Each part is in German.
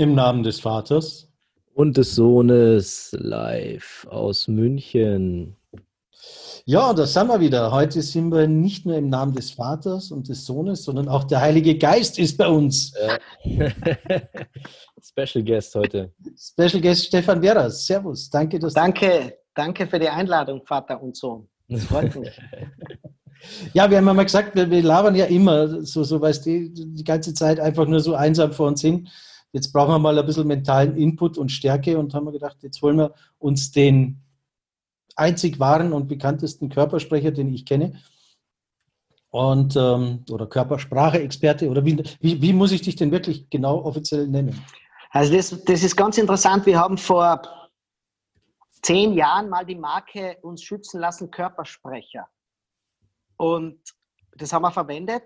Im Namen des Vaters und des Sohnes live aus München. Ja, da sind wir wieder. Heute sind wir nicht nur im Namen des Vaters und des Sohnes, sondern auch der Heilige Geist ist bei uns. Special Guest heute. Special Guest Stefan Veras. Servus. Danke, dass Danke, danke für die Einladung, Vater und Sohn. Das freut mich. Ja, wir haben ja mal gesagt, wir, wir labern ja immer so, so weißt du, die ganze Zeit einfach nur so einsam vor uns hin jetzt brauchen wir mal ein bisschen mentalen Input und Stärke und haben wir gedacht, jetzt wollen wir uns den einzig wahren und bekanntesten Körpersprecher, den ich kenne, und ähm, oder Körpersprache-Experte oder wie, wie, wie, muss ich dich denn wirklich genau offiziell nennen? Also das, das ist ganz interessant. Wir haben vor zehn Jahren mal die Marke uns schützen lassen, Körpersprecher. Und das haben wir verwendet,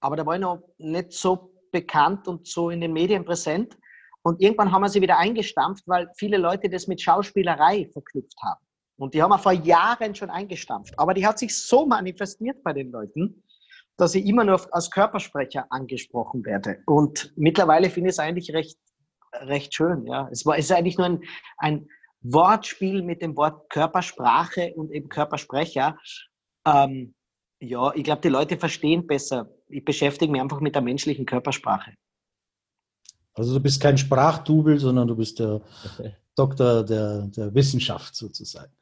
aber da war ich noch nicht so bekannt und so in den Medien präsent. Und irgendwann haben wir sie wieder eingestampft, weil viele Leute das mit Schauspielerei verknüpft haben. Und die haben wir vor Jahren schon eingestampft. Aber die hat sich so manifestiert bei den Leuten, dass ich immer nur als Körpersprecher angesprochen werde. Und mittlerweile finde ich es eigentlich recht, recht schön. Ja. Es, war, es ist eigentlich nur ein, ein Wortspiel mit dem Wort Körpersprache und eben Körpersprecher. Ähm, ja, ich glaube, die Leute verstehen besser. Ich beschäftige mich einfach mit der menschlichen Körpersprache. Also du bist kein Sprachdubel, sondern du bist der Doktor der, der Wissenschaft sozusagen.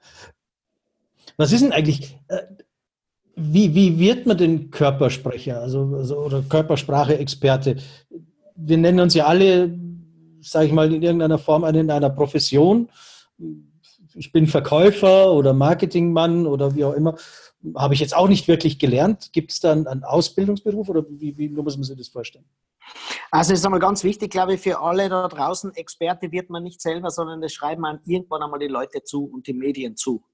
Was ist denn eigentlich, äh, wie, wie wird man denn Körpersprecher also, also, oder Körpersprache-Experte? Wir nennen uns ja alle, sage ich mal, in irgendeiner Form in einer Profession. Ich bin Verkäufer oder Marketingmann oder wie auch immer habe ich jetzt auch nicht wirklich gelernt. Gibt es da einen, Ausbildungsberuf oder wie, wie, muss man sich das vorstellen? Also es ist einmal ganz wichtig, glaube ich, für alle da draußen, Experte wird man nicht selber, sondern das schreiben man irgendwann einmal die Leute zu und die Medien zu.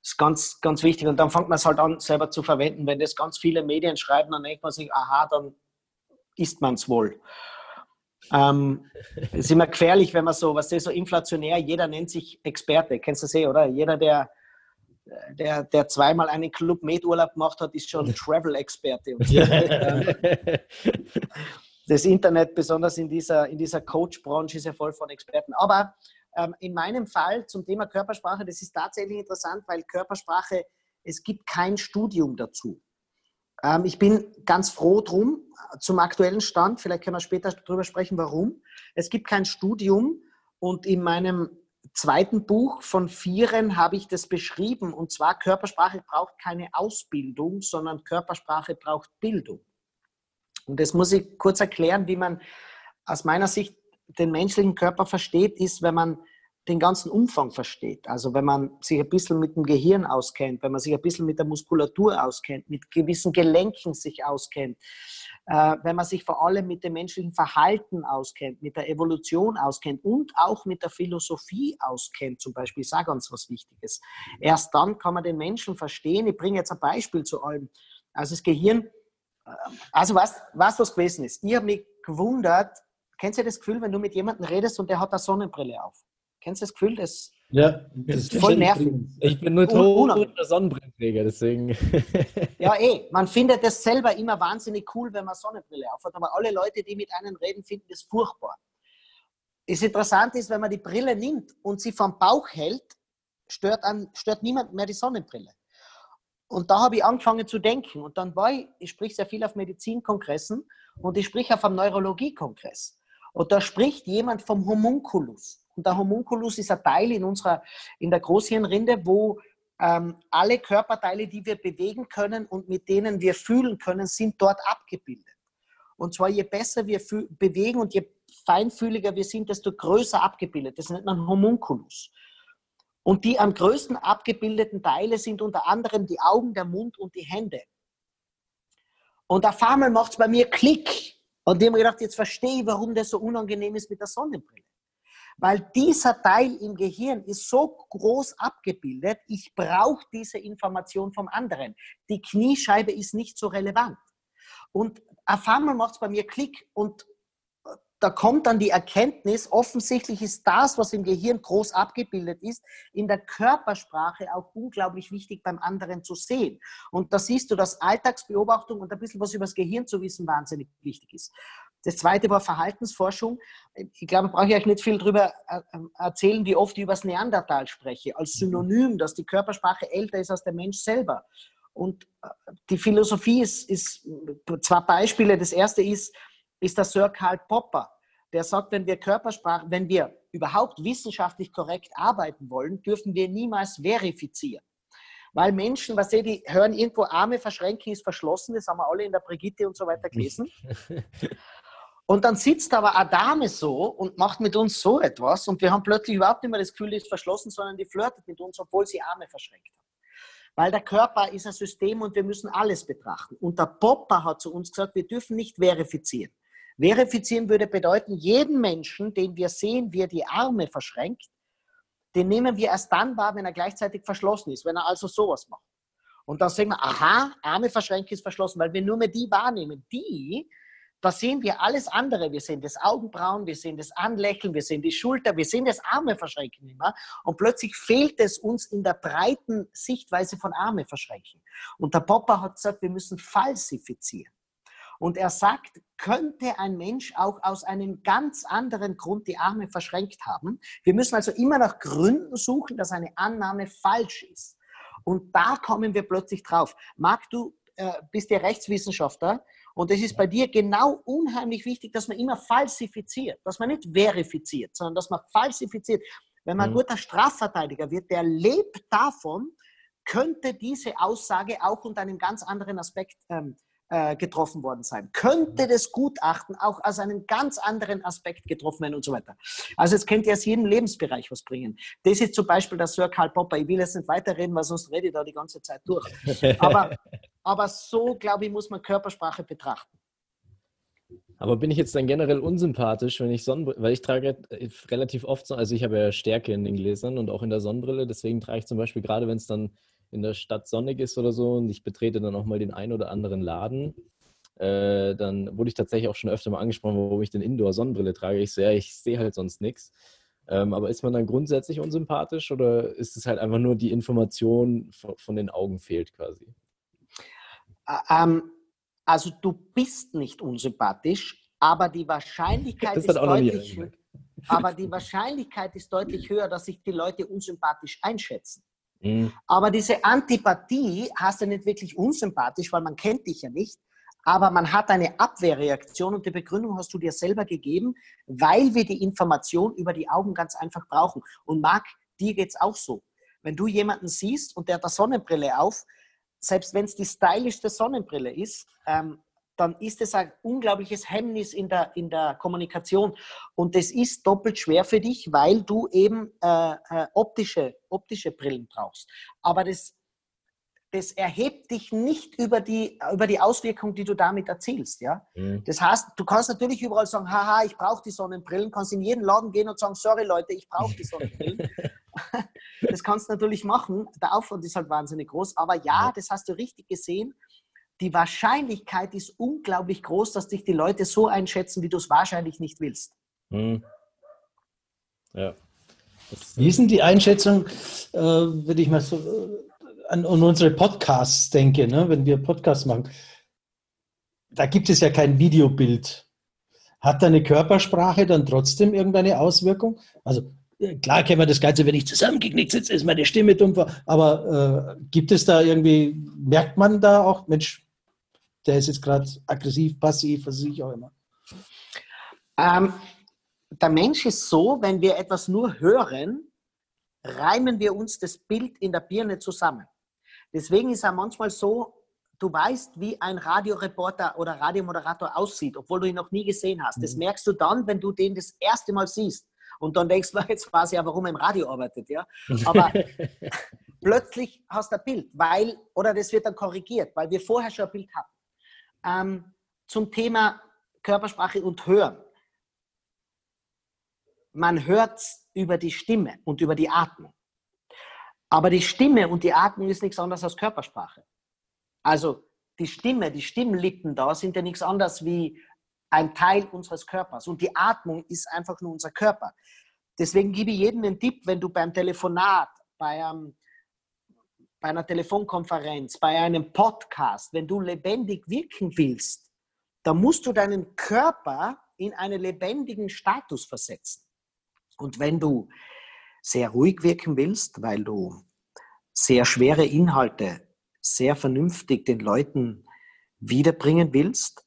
Das ist ganz, ganz wichtig. Und dann fängt man es halt an, selber zu verwenden. Wenn das ganz viele Medien schreiben, dann denkt man sich, aha, dann ist man es wohl. Ähm, ist immer gefährlich, wenn man so, was ist so inflationär, jeder nennt sich Experte. Kennst du das eh, oder? Jeder, der der, der zweimal einen Club Med-Urlaub gemacht hat, ist schon Travel-Experte. das Internet, besonders in dieser, in dieser Coach-Branche, ist ja voll von Experten. Aber ähm, in meinem Fall zum Thema Körpersprache, das ist tatsächlich interessant, weil Körpersprache, es gibt kein Studium dazu. Ähm, ich bin ganz froh drum, zum aktuellen Stand, vielleicht können wir später darüber sprechen, warum. Es gibt kein Studium und in meinem zweiten Buch von Vieren habe ich das beschrieben. Und zwar, Körpersprache braucht keine Ausbildung, sondern Körpersprache braucht Bildung. Und das muss ich kurz erklären, wie man aus meiner Sicht den menschlichen Körper versteht, ist, wenn man den ganzen Umfang versteht. Also wenn man sich ein bisschen mit dem Gehirn auskennt, wenn man sich ein bisschen mit der Muskulatur auskennt, mit gewissen Gelenken sich auskennt, wenn man sich vor allem mit dem menschlichen Verhalten auskennt, mit der Evolution auskennt und auch mit der Philosophie auskennt, zum Beispiel, sage uns was Wichtiges. Erst dann kann man den Menschen verstehen. Ich bringe jetzt ein Beispiel zu allem. Also das Gehirn, äh, also was, was was gewesen ist. Ich habe mich gewundert, kennst du das Gefühl, wenn du mit jemandem redest und der hat eine Sonnenbrille auf? Kennst du das Gefühl? Das, ja, das ist voll nervig. Ich bin nur toter Sonnenbrillenträger, deswegen. Ja, eh. Man findet es selber immer wahnsinnig cool, wenn man Sonnenbrille aufhat, aber alle Leute, die mit einem reden, finden das furchtbar. Das Interessante ist, wenn man die Brille nimmt und sie vom Bauch hält, stört, an, stört niemand mehr die Sonnenbrille. Und da habe ich angefangen zu denken. Und dann war ich, ich sprich sehr viel auf Medizinkongressen und ich sprich auf einem Neurologiekongress. Und da spricht jemand vom Homunculus. Und der Homunculus ist ein Teil in unserer, in der Großhirnrinde, wo ähm, alle Körperteile, die wir bewegen können und mit denen wir fühlen können, sind dort abgebildet. Und zwar je besser wir bewegen und je feinfühliger wir sind, desto größer abgebildet. Das nennt man Homunculus. Und die am größten abgebildeten Teile sind unter anderem die Augen, der Mund und die Hände. Und auf einmal macht es bei mir Klick. Und ich habe mir gedacht, jetzt verstehe ich, warum das so unangenehm ist mit der Sonnenbrille. Weil dieser Teil im Gehirn ist so groß abgebildet, ich brauche diese Information vom anderen. Die Kniescheibe ist nicht so relevant. Und auf einmal macht es bei mir Klick und äh, da kommt dann die Erkenntnis, offensichtlich ist das, was im Gehirn groß abgebildet ist, in der Körpersprache auch unglaublich wichtig beim anderen zu sehen. Und da siehst du, dass Alltagsbeobachtung und ein bisschen was über das Gehirn zu wissen wahnsinnig wichtig ist. Das zweite war Verhaltensforschung. Ich glaube, brauche ich euch nicht viel darüber äh, erzählen, wie oft ich über das Neandertal spreche, als Synonym, dass die Körpersprache älter ist als der Mensch selber. Und äh, die Philosophie ist, ist zwei Beispiele. Das erste ist, ist der Sir Karl Popper, der sagt, wenn wir Körpersprache, wenn wir überhaupt wissenschaftlich korrekt arbeiten wollen, dürfen wir niemals verifizieren. Weil Menschen, was sie, die hören irgendwo Arme verschränken, ist verschlossen, das haben wir alle in der Brigitte und so weiter gelesen. Und dann sitzt aber eine Dame so und macht mit uns so etwas und wir haben plötzlich überhaupt nicht mehr das Gefühl, die ist verschlossen, sondern die flirtet mit uns, obwohl sie Arme verschränkt hat. Weil der Körper ist ein System und wir müssen alles betrachten. Und der Popper hat zu uns gesagt, wir dürfen nicht verifizieren. Verifizieren würde bedeuten, jeden Menschen, den wir sehen, wie er die Arme verschränkt, den nehmen wir erst dann wahr, wenn er gleichzeitig verschlossen ist, wenn er also sowas macht. Und dann sagen wir, aha, Arme verschränkt ist verschlossen, weil wir nur mehr die wahrnehmen. Die, da sehen wir alles andere. Wir sehen das Augenbrauen, wir sehen das Anlächeln, wir sehen die Schulter, wir sehen das Arme verschränken immer. Und plötzlich fehlt es uns in der breiten Sichtweise von Arme verschränken. Und der Popper hat gesagt, wir müssen falsifizieren. Und er sagt, könnte ein Mensch auch aus einem ganz anderen Grund die Arme verschränkt haben? Wir müssen also immer nach Gründen suchen, dass eine Annahme falsch ist. Und da kommen wir plötzlich drauf. Marc, du äh, bist ja Rechtswissenschaftler und es ist bei dir genau unheimlich wichtig, dass man immer falsifiziert, dass man nicht verifiziert, sondern dass man falsifiziert. Wenn man mhm. guter Strafverteidiger wird, der lebt davon, könnte diese Aussage auch unter einem ganz anderen Aspekt ähm, äh, getroffen worden sein. Könnte das Gutachten auch aus einem ganz anderen Aspekt getroffen werden und so weiter. Also es könnte aus jedem Lebensbereich was bringen. Das ist zum Beispiel der Sir Karl Popper. Ich will jetzt nicht weiterreden, weil sonst rede ich da die ganze Zeit durch. Aber, aber so, glaube ich, muss man Körpersprache betrachten. Aber bin ich jetzt dann generell unsympathisch, wenn ich Sonnenbrille, weil ich trage relativ oft, also ich habe ja Stärke in den Gläsern und auch in der Sonnenbrille, deswegen trage ich zum Beispiel gerade, wenn es dann in der Stadt sonnig ist oder so und ich betrete dann auch mal den einen oder anderen Laden, äh, dann wurde ich tatsächlich auch schon öfter mal angesprochen, warum ich denn Indoor-Sonnenbrille trage. Ich so, ja, ich sehe halt sonst nichts. Ähm, aber ist man dann grundsätzlich unsympathisch oder ist es halt einfach nur die Information von, von den Augen fehlt quasi? Ähm, also du bist nicht unsympathisch, aber die Wahrscheinlichkeit ist deutlich aber die Wahrscheinlichkeit ist deutlich höher, dass sich die Leute unsympathisch einschätzen. Mhm. Aber diese Antipathie hast du nicht wirklich unsympathisch, weil man kennt dich ja nicht. Aber man hat eine Abwehrreaktion und die Begründung hast du dir selber gegeben, weil wir die Information über die Augen ganz einfach brauchen. Und Marc, dir geht es auch so. Wenn du jemanden siehst und der hat eine Sonnenbrille auf, selbst wenn es die stylischste Sonnenbrille ist, ähm, dann ist es ein unglaubliches Hemmnis in der, in der Kommunikation. Und das ist doppelt schwer für dich, weil du eben äh, äh, optische, optische Brillen brauchst. Aber das, das erhebt dich nicht über die, über die Auswirkung, die du damit erzielst. Ja? Mhm. Das heißt, du kannst natürlich überall sagen, haha, ich brauche die Sonnenbrillen, kannst in jeden Laden gehen und sagen, sorry Leute, ich brauche die Sonnenbrillen. das kannst du natürlich machen. Der Aufwand ist halt wahnsinnig groß. Aber ja, das hast du richtig gesehen die Wahrscheinlichkeit ist unglaublich groß, dass dich die Leute so einschätzen, wie du es wahrscheinlich nicht willst. Hm. Ja. Wie ist denn die Einschätzung, äh, wenn ich mal so äh, an, an, unsere Podcasts denke, ne? wenn wir Podcasts machen? Da gibt es ja kein Videobild. Hat deine Körpersprache dann trotzdem irgendeine Auswirkung? Also äh, klar kennen wir das Ganze, wenn ich zusammengeknickt sitze, ist meine Stimme dumpfer. Aber äh, gibt es da irgendwie, merkt man da auch, Mensch, der ist jetzt gerade aggressiv, passiv, was ich auch immer? Ähm, der Mensch ist so, wenn wir etwas nur hören, reimen wir uns das Bild in der Birne zusammen. Deswegen ist er manchmal so, du weißt, wie ein Radioreporter oder Radiomoderator aussieht, obwohl du ihn noch nie gesehen hast. Das mhm. merkst du dann, wenn du den das erste Mal siehst. Und dann denkst du, jetzt weiß ich ja, warum er im Radio arbeitet. Ja? Aber plötzlich hast du ein Bild, weil, oder das wird dann korrigiert, weil wir vorher schon ein Bild hatten ähm, zum Thema Körpersprache und Hören. Man hört über die Stimme und über die Atmung. Aber die Stimme und die Atmung ist nichts anderes als Körpersprache. Also die Stimme, die Stimmlippen da sind ja nichts anderes wie ein Teil unseres Körpers. Und die Atmung ist einfach nur unser Körper. Deswegen gebe ich jedem einen Tipp, wenn du beim Telefonat, bei einem bei einer Telefonkonferenz, bei einem Podcast, wenn du lebendig wirken willst, da musst du deinen Körper in einen lebendigen Status versetzen. Und wenn du sehr ruhig wirken willst, weil du sehr schwere Inhalte sehr vernünftig den Leuten wiederbringen willst,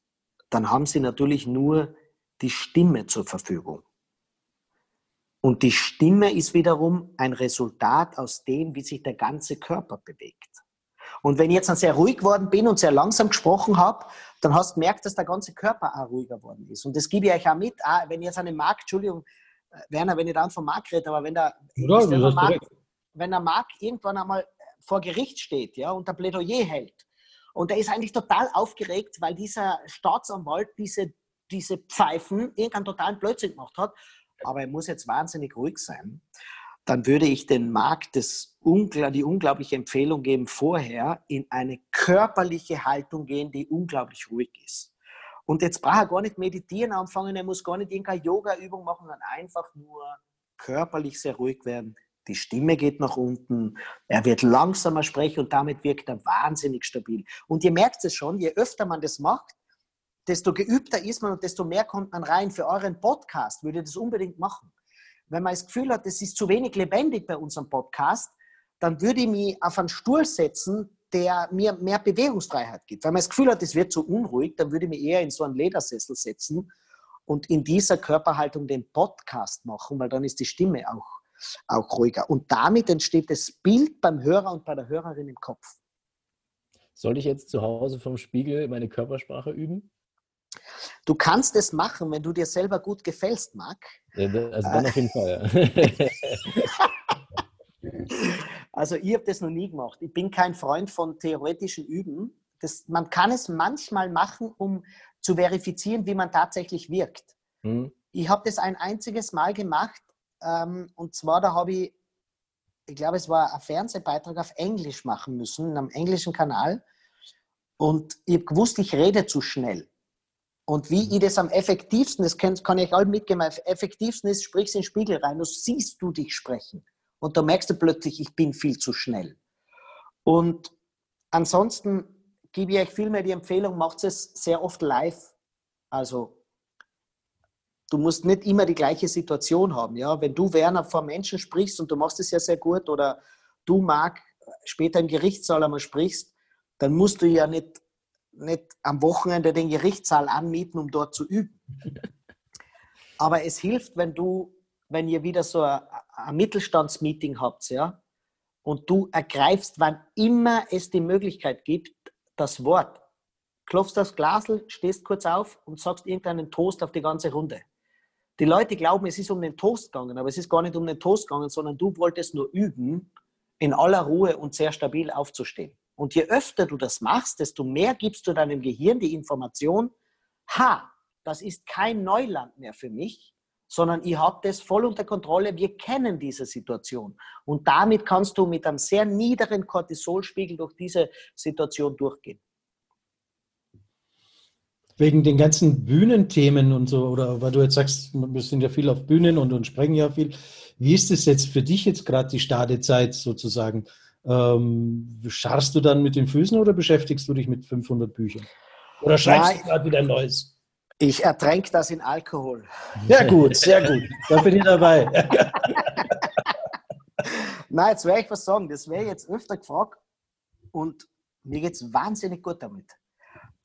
dann haben sie natürlich nur die Stimme zur Verfügung. Und die Stimme ist wiederum ein Resultat aus dem, wie sich der ganze Körper bewegt. Und wenn ich jetzt dann sehr ruhig geworden bin und sehr langsam gesprochen habe, dann hast du gemerkt, dass der ganze Körper auch ruhiger geworden ist. Und das gebe ich euch auch mit. Auch wenn ich jetzt eine Markt, Entschuldigung, äh, Werner, wenn ich dann von Markt rede, aber wenn der, ja, wenn, der Markt, wenn der Markt irgendwann einmal vor Gericht steht ja, und der Plädoyer hält, und er ist eigentlich total aufgeregt, weil dieser Staatsanwalt diese, diese Pfeifen irgendeinen totalen Blödsinn gemacht hat, aber er muss jetzt wahnsinnig ruhig sein dann würde ich den Markt das, die unglaubliche Empfehlung geben, vorher in eine körperliche Haltung gehen, die unglaublich ruhig ist. Und jetzt braucht er gar nicht meditieren anfangen, er muss gar nicht irgendeine Yoga-Übung machen, sondern einfach nur körperlich sehr ruhig werden. Die Stimme geht nach unten, er wird langsamer sprechen und damit wirkt er wahnsinnig stabil. Und ihr merkt es schon, je öfter man das macht, desto geübter ist man und desto mehr kommt man rein. Für euren Podcast würde ich das unbedingt machen wenn man das Gefühl hat, es ist zu wenig lebendig bei unserem Podcast, dann würde ich mich auf einen Stuhl setzen, der mir mehr Bewegungsfreiheit gibt. Wenn man das Gefühl hat, es wird zu unruhig, dann würde ich mich eher in so einen Ledersessel setzen und in dieser Körperhaltung den Podcast machen, weil dann ist die Stimme auch, auch ruhiger. Und damit entsteht das Bild beim Hörer und bei der Hörerin im Kopf. Soll ich jetzt zu Hause vom Spiegel meine Körpersprache üben? Du kannst es machen, wenn du dir selber gut gefällst, Marc. Ja, also dann auf jeden Fall, ja. Also ich habe das noch nie gemacht. Ich bin kein Freund von theoretischen Üben. Das, man kann es manchmal machen, um zu verifizieren, wie man tatsächlich wirkt. Hm. Ich habe das ein einziges Mal gemacht ähm, und zwar da habe ich, ich glaube, es war ein Fernsehbeitrag auf Englisch machen müssen, in einem englischen Kanal. Und ich habe gewusst, ich rede zu schnell. Und wie ich das am effektivsten, das kann, kann ich allen mitgeben, am effektivsten ist, sprichst in den Spiegel rein, du siehst du dich sprechen. Und da merkst du plötzlich, ich bin viel zu schnell. Und ansonsten gebe ich euch vielmehr die Empfehlung, macht es sehr oft live. Also du musst nicht immer die gleiche Situation haben. Ja? Wenn du, Werner, vor Menschen sprichst und du machst es ja sehr gut oder du, Marc, später im Gerichtssaal einmal sprichst, dann musst du ja nicht nicht am Wochenende den Gerichtssaal anmieten, um dort zu üben. Aber es hilft, wenn du, wenn ihr wieder so ein, ein Mittelstandsmeeting habt, ja, und du ergreifst, wann immer es die Möglichkeit gibt, das Wort. Klopfst das Glasel, stehst kurz auf und sagst irgendeinen Toast auf die ganze Runde. Die Leute glauben, es ist um den Toast gegangen, aber es ist gar nicht um den Toast gegangen, sondern du wolltest nur üben, in aller Ruhe und sehr stabil aufzustehen. Und je öfter du das machst, desto mehr gibst du deinem Gehirn die Information, ha, das ist kein Neuland mehr für mich, sondern ich habe das voll unter Kontrolle, wir kennen diese Situation. Und damit kannst du mit einem sehr niederen Cortisolspiegel durch diese Situation durchgehen. Wegen den ganzen Bühnenthemen und so, oder weil du jetzt sagst, wir sind ja viel auf Bühnen und, und sprechen ja viel. Wie ist es jetzt für dich jetzt gerade die Stadezeit sozusagen? Ähm, scharrst du dann mit den Füßen oder beschäftigst du dich mit 500 Büchern? Oder schreibst Nein, du gerade wieder ein neues? Ich ertränke das in Alkohol. Ja gut, sehr gut. Da bin ich dabei. Nein, jetzt werde ich was sagen. Das wäre jetzt öfter gefragt und mir geht es wahnsinnig gut damit.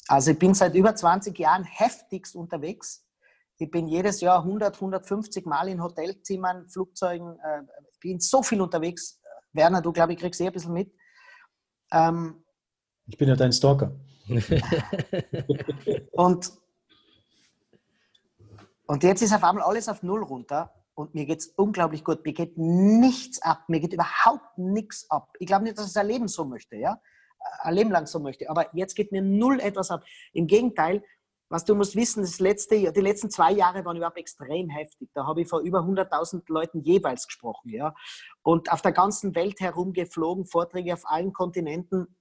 Also ich bin seit über 20 Jahren heftigst unterwegs. Ich bin jedes Jahr 100, 150 Mal in Hotelzimmern, Flugzeugen, äh, bin so viel unterwegs. Werner, du glaube ich kriegst eh ein bisschen mit. Ähm, ich bin ja dein Stalker. und, und jetzt ist auf einmal alles auf Null runter und mir geht es unglaublich gut. Mir geht nichts ab. Mir geht überhaupt nichts ab. Ich glaube nicht, dass ich ein Leben so möchte, ja. Ein Leben lang so möchte. Aber jetzt geht mir null etwas ab. Im Gegenteil, was du musst wissen, das letzte, die letzten zwei Jahre waren überhaupt extrem heftig. Da habe ich vor über 100.000 Leuten jeweils gesprochen. Ja? Und auf der ganzen Welt herumgeflogen, Vorträge auf allen Kontinenten.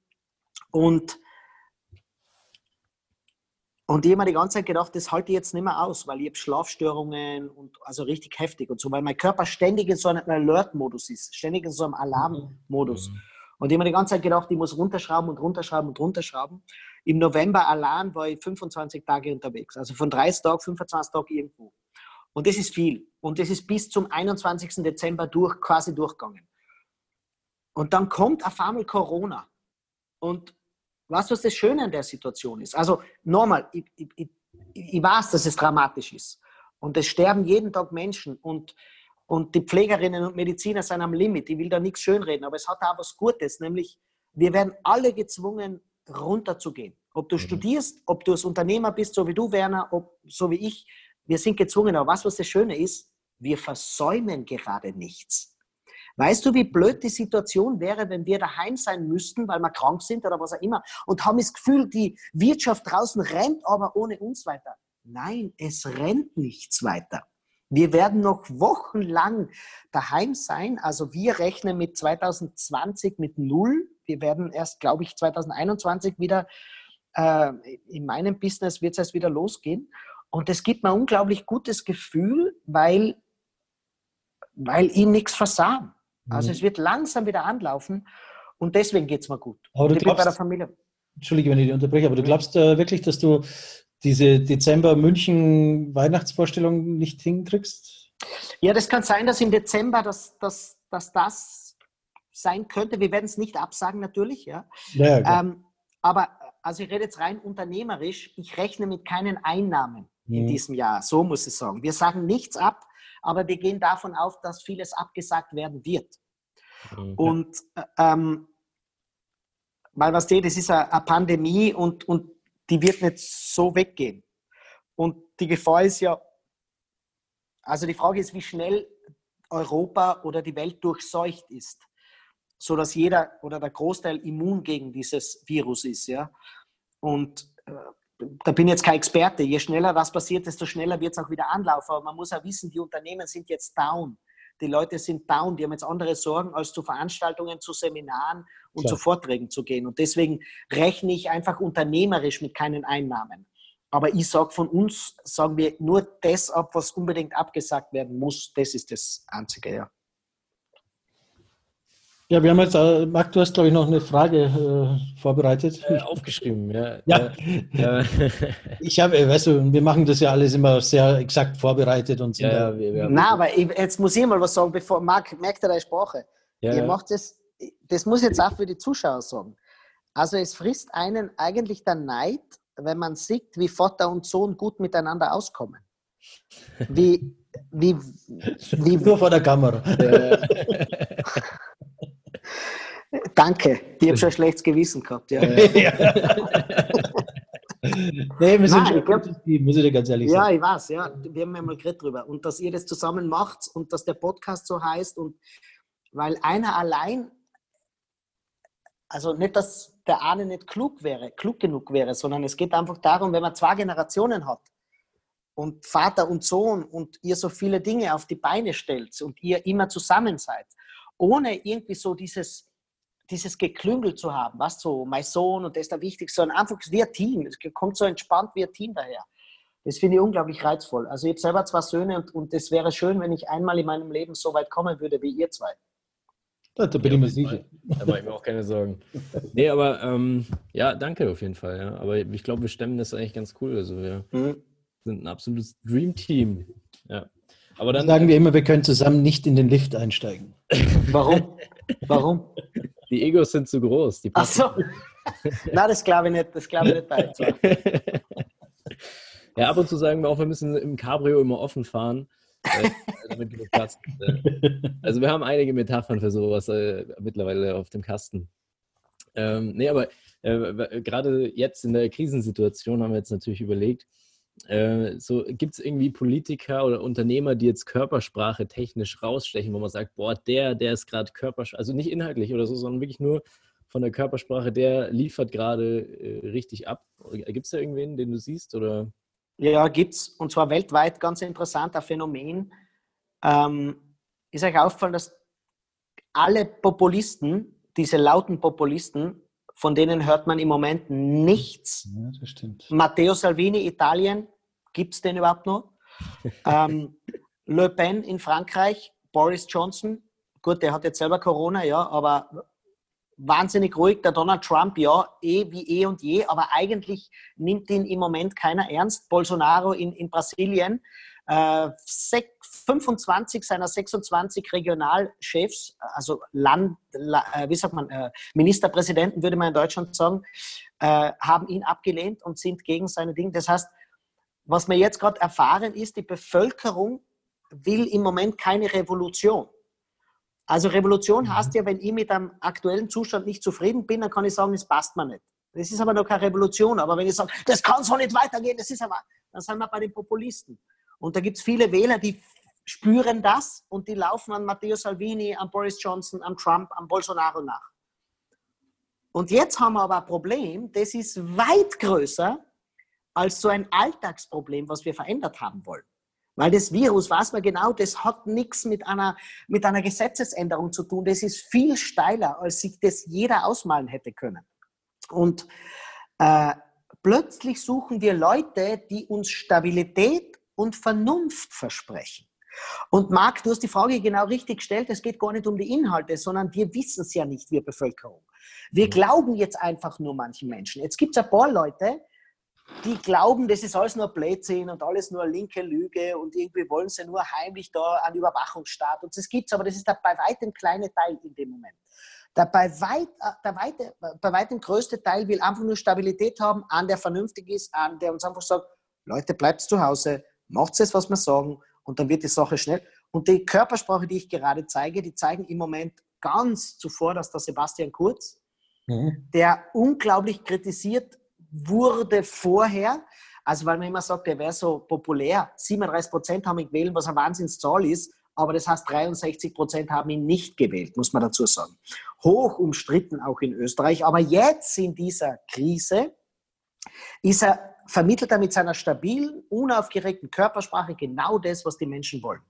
Und, und ich habe mir die ganze Zeit gedacht, das halte ich jetzt nicht mehr aus, weil ich habe Schlafstörungen und also richtig heftig und so, weil mein Körper ständig in so einem Alert-Modus ist, ständig in so einem Alarm-Modus. Mhm. Und ich habe mir die ganze Zeit gedacht, ich muss runterschrauben und runterschrauben und runterschrauben. Im November allein war ich 25 Tage unterwegs. Also von 30 Tagen, 25 Tagen irgendwo. Und das ist viel. Und das ist bis zum 21. Dezember durch, quasi durchgegangen. Und dann kommt auf einmal Corona. Und was, was das Schöne an der Situation ist? Also nochmal, ich, ich, ich, ich weiß, dass es dramatisch ist. Und es sterben jeden Tag Menschen. Und und die Pflegerinnen und Mediziner sind am Limit. Ich will da nichts schönreden, aber es hat auch was Gutes, nämlich wir werden alle gezwungen, runterzugehen. Ob du mhm. studierst, ob du als Unternehmer bist, so wie du, Werner, ob, so wie ich, wir sind gezwungen. Aber was, was das Schöne ist, wir versäumen gerade nichts. Weißt du, wie blöd die Situation wäre, wenn wir daheim sein müssten, weil wir krank sind oder was auch immer und haben das Gefühl, die Wirtschaft draußen rennt aber ohne uns weiter. Nein, es rennt nichts weiter. Wir werden noch wochenlang daheim sein. Also wir rechnen mit 2020 mit null. Wir werden erst, glaube ich, 2021 wieder, äh, in meinem Business wird es erst wieder losgehen. Und es gibt mir ein unglaublich gutes Gefühl, weil, weil ich nichts versah. Also mhm. es wird langsam wieder anlaufen und deswegen geht es mir gut. Aber du glaubst, bei der Familie. Entschuldige, wenn ich dich unterbreche, aber du glaubst äh, wirklich, dass du diese Dezember-München-Weihnachtsvorstellung nicht hinkriegst? Ja, das kann sein, dass im Dezember das, das, dass das sein könnte. Wir werden es nicht absagen, natürlich. Ja. ja ähm, aber also ich rede jetzt rein unternehmerisch. Ich rechne mit keinen Einnahmen mhm. in diesem Jahr. So muss ich sagen. Wir sagen nichts ab, aber wir gehen davon auf, dass vieles abgesagt werden wird. Okay. Und ähm, weil was steht, es ist eine, eine Pandemie und, und die wird nicht so weggehen. Und die Gefahr ist ja, also die Frage ist, wie schnell Europa oder die Welt durchseucht ist, sodass jeder oder der Großteil immun gegen dieses Virus ist. Ja? Und äh, da bin ich jetzt kein Experte. Je schneller das passiert, desto schneller wird es auch wieder anlaufen. Aber man muss auch wissen, die Unternehmen sind jetzt down. Die Leute sind down, die haben jetzt andere Sorgen, als zu Veranstaltungen, zu Seminaren und Klar. zu Vorträgen zu gehen. Und deswegen rechne ich einfach unternehmerisch mit keinen Einnahmen. Aber ich sage von uns, sagen wir nur das ab, was unbedingt abgesagt werden muss. Das ist das Einzige, ja. Ja, wir haben jetzt, äh, Marc, du hast, glaube ich, noch eine Frage äh, vorbereitet. Äh, aufgeschrieben, ja. ja. ja. ich habe, äh, weißt du, wir machen das ja alles immer sehr exakt vorbereitet und sind ja, wir, wir Na, aber ich, jetzt muss ich mal was sagen, bevor Marc merkt er deine Sprache. Ja, Ihr macht das, das muss ich jetzt auch für die Zuschauer sagen. Also es frisst einen eigentlich der Neid, wenn man sieht, wie Vater und Sohn gut miteinander auskommen. Wie, wie, wie, Nur vor der Kamera. Danke, ich habe schon ein schlechtes Gewissen gehabt. Ja. nee, wir sind Nein, schon glaub, Team, muss ich dir ganz ehrlich ja, sagen. Ja, ich weiß, ja. Wir haben ja mal geredet drüber. Und dass ihr das zusammen macht und dass der Podcast so heißt und weil einer allein, also nicht, dass der eine nicht klug wäre, klug genug wäre, sondern es geht einfach darum, wenn man zwei Generationen hat und Vater und Sohn und ihr so viele Dinge auf die Beine stellt und ihr immer zusammen seid, ohne irgendwie so dieses, dieses Geklüngel zu haben, was so, mein Sohn und das ist der Wichtigste, sondern einfach wie ein Team. Es kommt so entspannt wie ein Team daher. Das finde ich unglaublich reizvoll. Also ich habe selber zwei Söhne und es wäre schön, wenn ich einmal in meinem Leben so weit kommen würde wie ihr zwei. Da, da bin ich mir sicher. Da mache ich mir auch keine Sorgen. Nee, aber ähm, ja, danke auf jeden Fall. Ja. Aber ich glaube, wir stemmen das eigentlich ganz cool. Also wir mhm. sind ein absolutes Dream Team. Ja. Aber dann sagen wir immer, wir können zusammen nicht in den Lift einsteigen. Warum? Warum? Die Egos sind zu groß. Ach so. Nein, das glaube ich nicht. Das glaube ich nicht bei. ja, ab und zu sagen wir auch, wir müssen im Cabrio immer offen fahren. Äh, also wir haben einige Metaphern für sowas äh, mittlerweile auf dem Kasten. Ähm, nee, aber äh, gerade jetzt in der Krisensituation haben wir jetzt natürlich überlegt, äh, so gibt es irgendwie Politiker oder Unternehmer, die jetzt Körpersprache technisch rausstechen, wo man sagt, boah, der, der ist gerade Körpersprache, also nicht inhaltlich oder so, sondern wirklich nur von der Körpersprache, der liefert gerade äh, richtig ab. Gibt es da irgendwen, den du siehst oder? Ja, gibt es. Und zwar weltweit ganz interessanter Phänomen. Ähm, ist euch aufgefallen, dass alle Populisten, diese lauten Populisten, von denen hört man im Moment nichts. Ja, das stimmt. Matteo Salvini, Italien, gibt es den überhaupt noch? ähm, Le Pen in Frankreich, Boris Johnson, gut, der hat jetzt selber Corona, ja, aber wahnsinnig ruhig. Der Donald Trump, ja, eh wie eh und je, aber eigentlich nimmt ihn im Moment keiner ernst. Bolsonaro in, in Brasilien, äh, 25 seiner 26 Regionalchefs, also Land, äh, wie sagt man, äh, Ministerpräsidenten, würde man in Deutschland sagen, äh, haben ihn abgelehnt und sind gegen seine Dinge. Das heißt, was wir jetzt gerade erfahren, ist, die Bevölkerung will im Moment keine Revolution. Also Revolution mhm. heißt ja, wenn ich mit einem aktuellen Zustand nicht zufrieden bin, dann kann ich sagen, es passt mir nicht. Das ist aber noch keine Revolution. Aber wenn ich sage, das kann so nicht weitergehen, das ist aber, dann sind wir bei den Populisten. Und da gibt es viele Wähler, die spüren das und die laufen an Matteo Salvini, an Boris Johnson, an Trump, an Bolsonaro nach. Und jetzt haben wir aber ein Problem, das ist weit größer als so ein Alltagsproblem, was wir verändert haben wollen. Weil das Virus, weiß man genau, das hat nichts mit einer, mit einer Gesetzesänderung zu tun. Das ist viel steiler, als sich das jeder ausmalen hätte können. Und äh, plötzlich suchen wir Leute, die uns Stabilität und Vernunft versprechen. Und Marc, du hast die Frage genau richtig gestellt. Es geht gar nicht um die Inhalte, sondern wir wissen es ja nicht, wir Bevölkerung. Wir mhm. glauben jetzt einfach nur manchen Menschen. Jetzt gibt es ein paar Leute, die glauben, das ist alles nur Blödsinn und alles nur linke Lüge und irgendwie wollen sie nur heimlich da einen Überwachungsstaat. Und das gibt es, aber das ist der bei weitem kleine Teil in dem Moment. Der bei, weit, äh, der weite, bei weitem größte Teil will einfach nur Stabilität haben, an der vernünftig ist, an der uns einfach sagt, Leute, bleibt zu Hause, macht es, was wir sagen und dann wird die Sache schnell. Und die Körpersprache, die ich gerade zeige, die zeigen im Moment ganz zuvor, dass der Sebastian Kurz, mhm. der unglaublich kritisiert wurde vorher, also weil man immer sagt, der wäre so populär, 37 Prozent haben ihn gewählt, was eine Wahnsinnszahl ist, aber das heißt 63 Prozent haben ihn nicht gewählt, muss man dazu sagen. Hoch umstritten auch in Österreich, aber jetzt in dieser Krise ist er vermittelt er mit seiner stabilen, unaufgeregten Körpersprache genau das, was die Menschen wollen.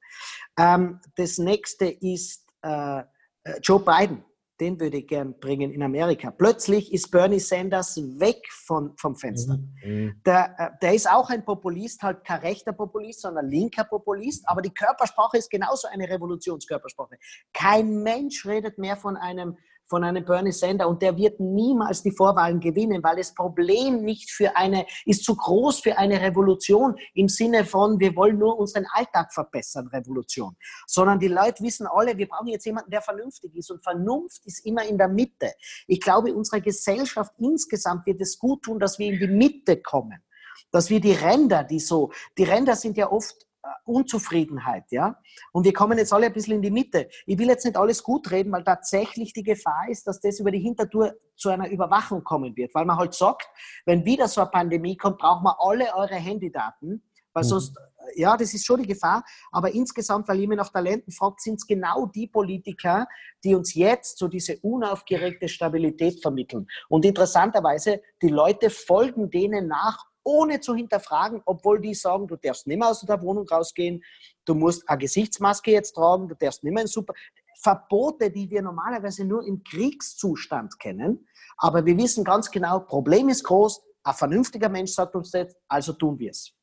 Ähm, das nächste ist äh, äh Joe Biden den würde ich gern bringen in Amerika. Plötzlich ist Bernie Sanders weg von, vom Fenster. Mhm. mhm. Der, äh, der ist auch ein Populist, halt kein rechter Populist, sondern linker Populist, aber die Körpersprache ist genauso eine Revolutionskörpersprache. Kein Mensch redet mehr von einem von einem Bernie Sanders und der wird niemals die Vorwahlen gewinnen, weil das Problem nicht für eine, ist zu groß für eine Revolution im Sinne von, wir wollen nur unseren Alltag verbessern, Revolution, sondern die Leute wissen alle, wir brauchen jetzt jemanden, der vernünftig ist. Und Vernunft ist immer in der Mitte. Ich glaube, unsere Gesellschaft insgesamt wird es gut tun, dass wir in die Mitte kommen. Dass wir die Ränder, die so, die Ränder sind ja oft Unzufriedenheit, ja. Und wir kommen jetzt alle ein bisschen in die Mitte. Ich will jetzt nicht alles gut reden, weil tatsächlich die Gefahr ist, dass das über die Hintertür zu einer Überwachung kommen wird, weil man halt sagt, wenn wieder so eine Pandemie kommt, braucht man alle eure Handydaten, weil mhm. sonst, ja, das ist schon die Gefahr, aber insgesamt, weil mir nach Talenten fragt, sind es genau die Politiker, die uns jetzt so diese unaufgeregte Stabilität vermitteln. Und interessanterweise, die Leute folgen denen nach, ohne zu hinterfragen, obwohl die sagen, du darfst nicht mehr aus der Wohnung rausgehen, du musst eine Gesichtsmaske jetzt tragen, du darfst nicht mehr in Super. Verbote, die wir normalerweise nur im Kriegszustand kennen. Aber wir wissen ganz genau, Problem ist groß, ein vernünftiger Mensch sagt uns das, also tun wir es.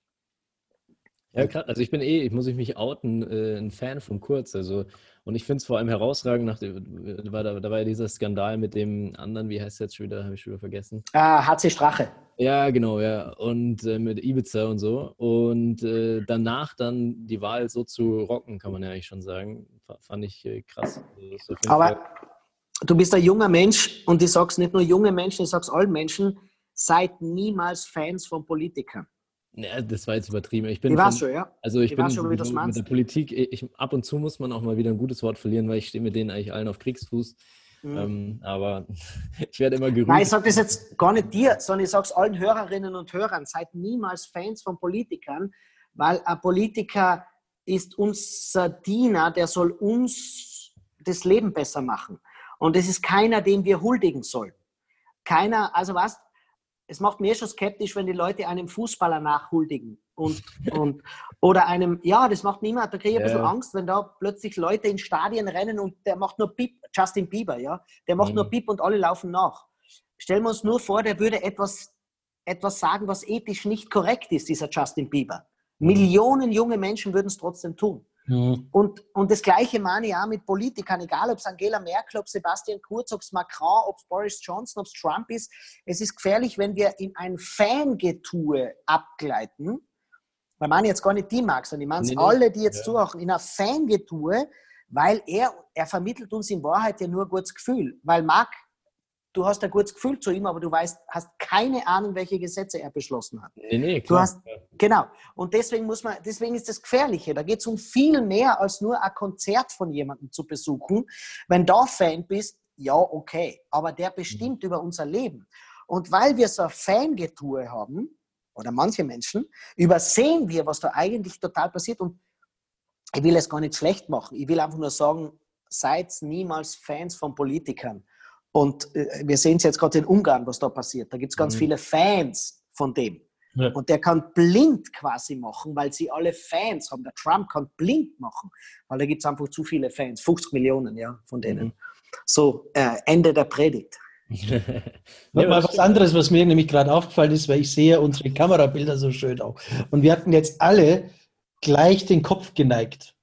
Ja, gerade, also ich bin eh, ich muss ich mich outen, äh, ein Fan von Kurz. Also, und ich finde es vor allem herausragend, nach dem, war da, da war ja dieser Skandal mit dem anderen, wie heißt es jetzt schon wieder, habe ich schon wieder vergessen. Ah, HC Strache. Ja, genau, ja. Und äh, mit Ibiza und so. Und äh, danach dann die Wahl so zu rocken, kann man ja eigentlich schon sagen, fand ich äh, krass. Also, Aber Fall. du bist ein junger Mensch und ich sag's nicht nur junge Menschen, ich sag's allen Menschen, seid niemals Fans von Politikern. Ja, das war jetzt übertrieben. Ich bin schon, ja. Also ich die bin schon, mit, mit der Politik, ich, ab und zu muss man auch mal wieder ein gutes Wort verlieren, weil ich stehe mit denen eigentlich allen auf Kriegsfuß. Mhm. Ähm, aber ich werde immer gerührt. Nein, ich sage das jetzt gar nicht dir, sondern ich sage es allen Hörerinnen und Hörern. Seid niemals Fans von Politikern, weil ein Politiker ist unser Diener, der soll uns das Leben besser machen. Und es ist keiner, dem wir huldigen sollen. Keiner, also was, es macht mir schon skeptisch, wenn die Leute einem Fußballer nachhuldigen. Und, und, oder einem, ja, das macht niemand, da kriege ich ein bisschen ja. Angst, wenn da plötzlich Leute in Stadien rennen und der macht nur Pip, Justin Bieber, ja, der macht mhm. nur Pip und alle laufen nach. Stellen wir uns nur vor, der würde etwas, etwas sagen, was ethisch nicht korrekt ist, dieser Justin Bieber. Mhm. Millionen junge Menschen würden es trotzdem tun. Mhm. Und, und das Gleiche meine ich auch mit Politikern, egal ob es Angela Merkel, ob Sebastian Kurz, ob es Macron, ob es Boris Johnson, ob es Trump ist. Es ist gefährlich, wenn wir in ein Fangetue abgleiten. Weil meine jetzt gar nicht die Max, sondern ich meine nee, alle, die jetzt ja. zuhören, in ein Fangetue, weil er, er vermittelt uns in Wahrheit ja nur ein gutes Gefühl. Weil Marc du hast ein gutes Gefühl zu ihm, aber du weißt, hast keine Ahnung, welche Gesetze er beschlossen hat. Nee, nee, klar. Du hast, genau. Und deswegen muss man, deswegen ist das Gefährliche. Da geht es um viel mehr als nur ein Konzert von jemandem zu besuchen. Wenn du Fan bist, ja, okay. Aber der bestimmt mhm. über unser Leben. Und weil wir so ein Fangetue haben, oder manche Menschen, übersehen wir, was da eigentlich total passiert. Und ich will es gar nicht schlecht machen. Ich will einfach nur sagen, seid niemals Fans von Politikern. Und äh, wir sehen es jetzt gerade in Ungarn, was da passiert. Da gibt es ganz mhm. viele Fans von dem. Ja. Und der kann blind quasi machen, weil sie alle Fans haben. Der Trump kann blind machen, weil da gibt es einfach zu viele Fans, 50 Millionen ja, von denen. Mhm. So, äh, Ende der Predigt. ja, mal was anderes, was mir nämlich gerade aufgefallen ist, weil ich sehe unsere Kamerabilder so schön auch. Und wir hatten jetzt alle gleich den Kopf geneigt.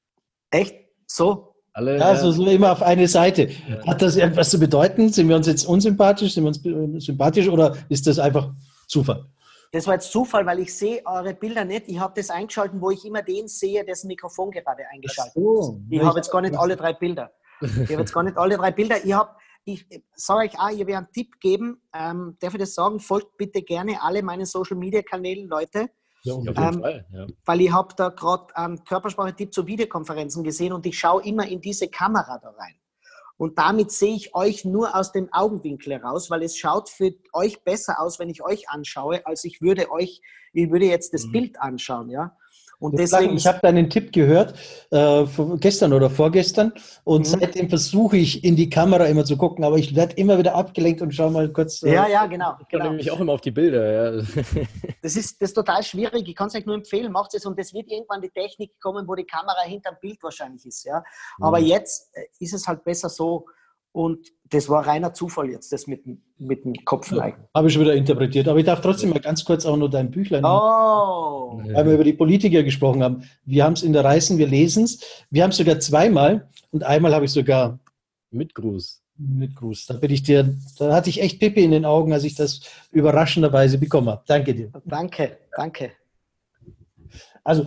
Echt? So? Alle, ja, so, so immer auf eine Seite. Ja. Hat das irgendwas zu bedeuten? Sind wir uns jetzt unsympathisch? Sind wir uns sympathisch oder ist das einfach Zufall? Das war jetzt Zufall, weil ich sehe eure Bilder nicht. Ich habe das eingeschaltet, wo ich immer den sehe, dessen Mikrofon gerade eingeschaltet so. ist. Ich habe jetzt gar nicht alle drei Bilder. Ich habe jetzt gar nicht alle drei Bilder. Ich habe, ich sage euch auch, ich werde einen Tipp geben. Ähm, darf ich das sagen? Folgt bitte gerne alle meinen Social Media Kanälen, Leute. Ja, auf jeden ähm, Fall. Ja. Weil ich habe da gerade einen Körpersprache-Tipp zu Videokonferenzen gesehen und ich schaue immer in diese Kamera da rein. Und damit sehe ich euch nur aus dem Augenwinkel heraus, weil es schaut für euch besser aus, wenn ich euch anschaue, als ich würde euch, ich würde jetzt das mhm. Bild anschauen, ja. Und deswegen, ich habe deinen Tipp gehört, äh, gestern oder vorgestern, und mhm. seitdem versuche ich in die Kamera immer zu gucken, aber ich werde immer wieder abgelenkt und schaue mal kurz. Äh, ja, ja, genau. Ich genau. nämlich auch immer auf die Bilder. Ja. das, ist, das ist total schwierig. Ich kann es euch nur empfehlen, macht es und es wird irgendwann die Technik kommen, wo die Kamera hinterm Bild wahrscheinlich ist. Ja? Aber mhm. jetzt äh, ist es halt besser so, und das war reiner Zufall jetzt, das mit, mit dem Kopf neigen. Ja, Habe ich schon wieder interpretiert. Aber ich darf trotzdem mal ganz kurz auch nur dein Büchlein. Oh. Weil wir über die Politiker gesprochen haben. Wir haben es in der Reißen, wir lesen es. Wir haben es sogar zweimal und einmal habe ich sogar. Mit Gruß. Mit Gruß. Da bin ich dir, da hatte ich echt Pippi in den Augen, als ich das überraschenderweise bekommen habe. Danke dir. Danke, danke. Also,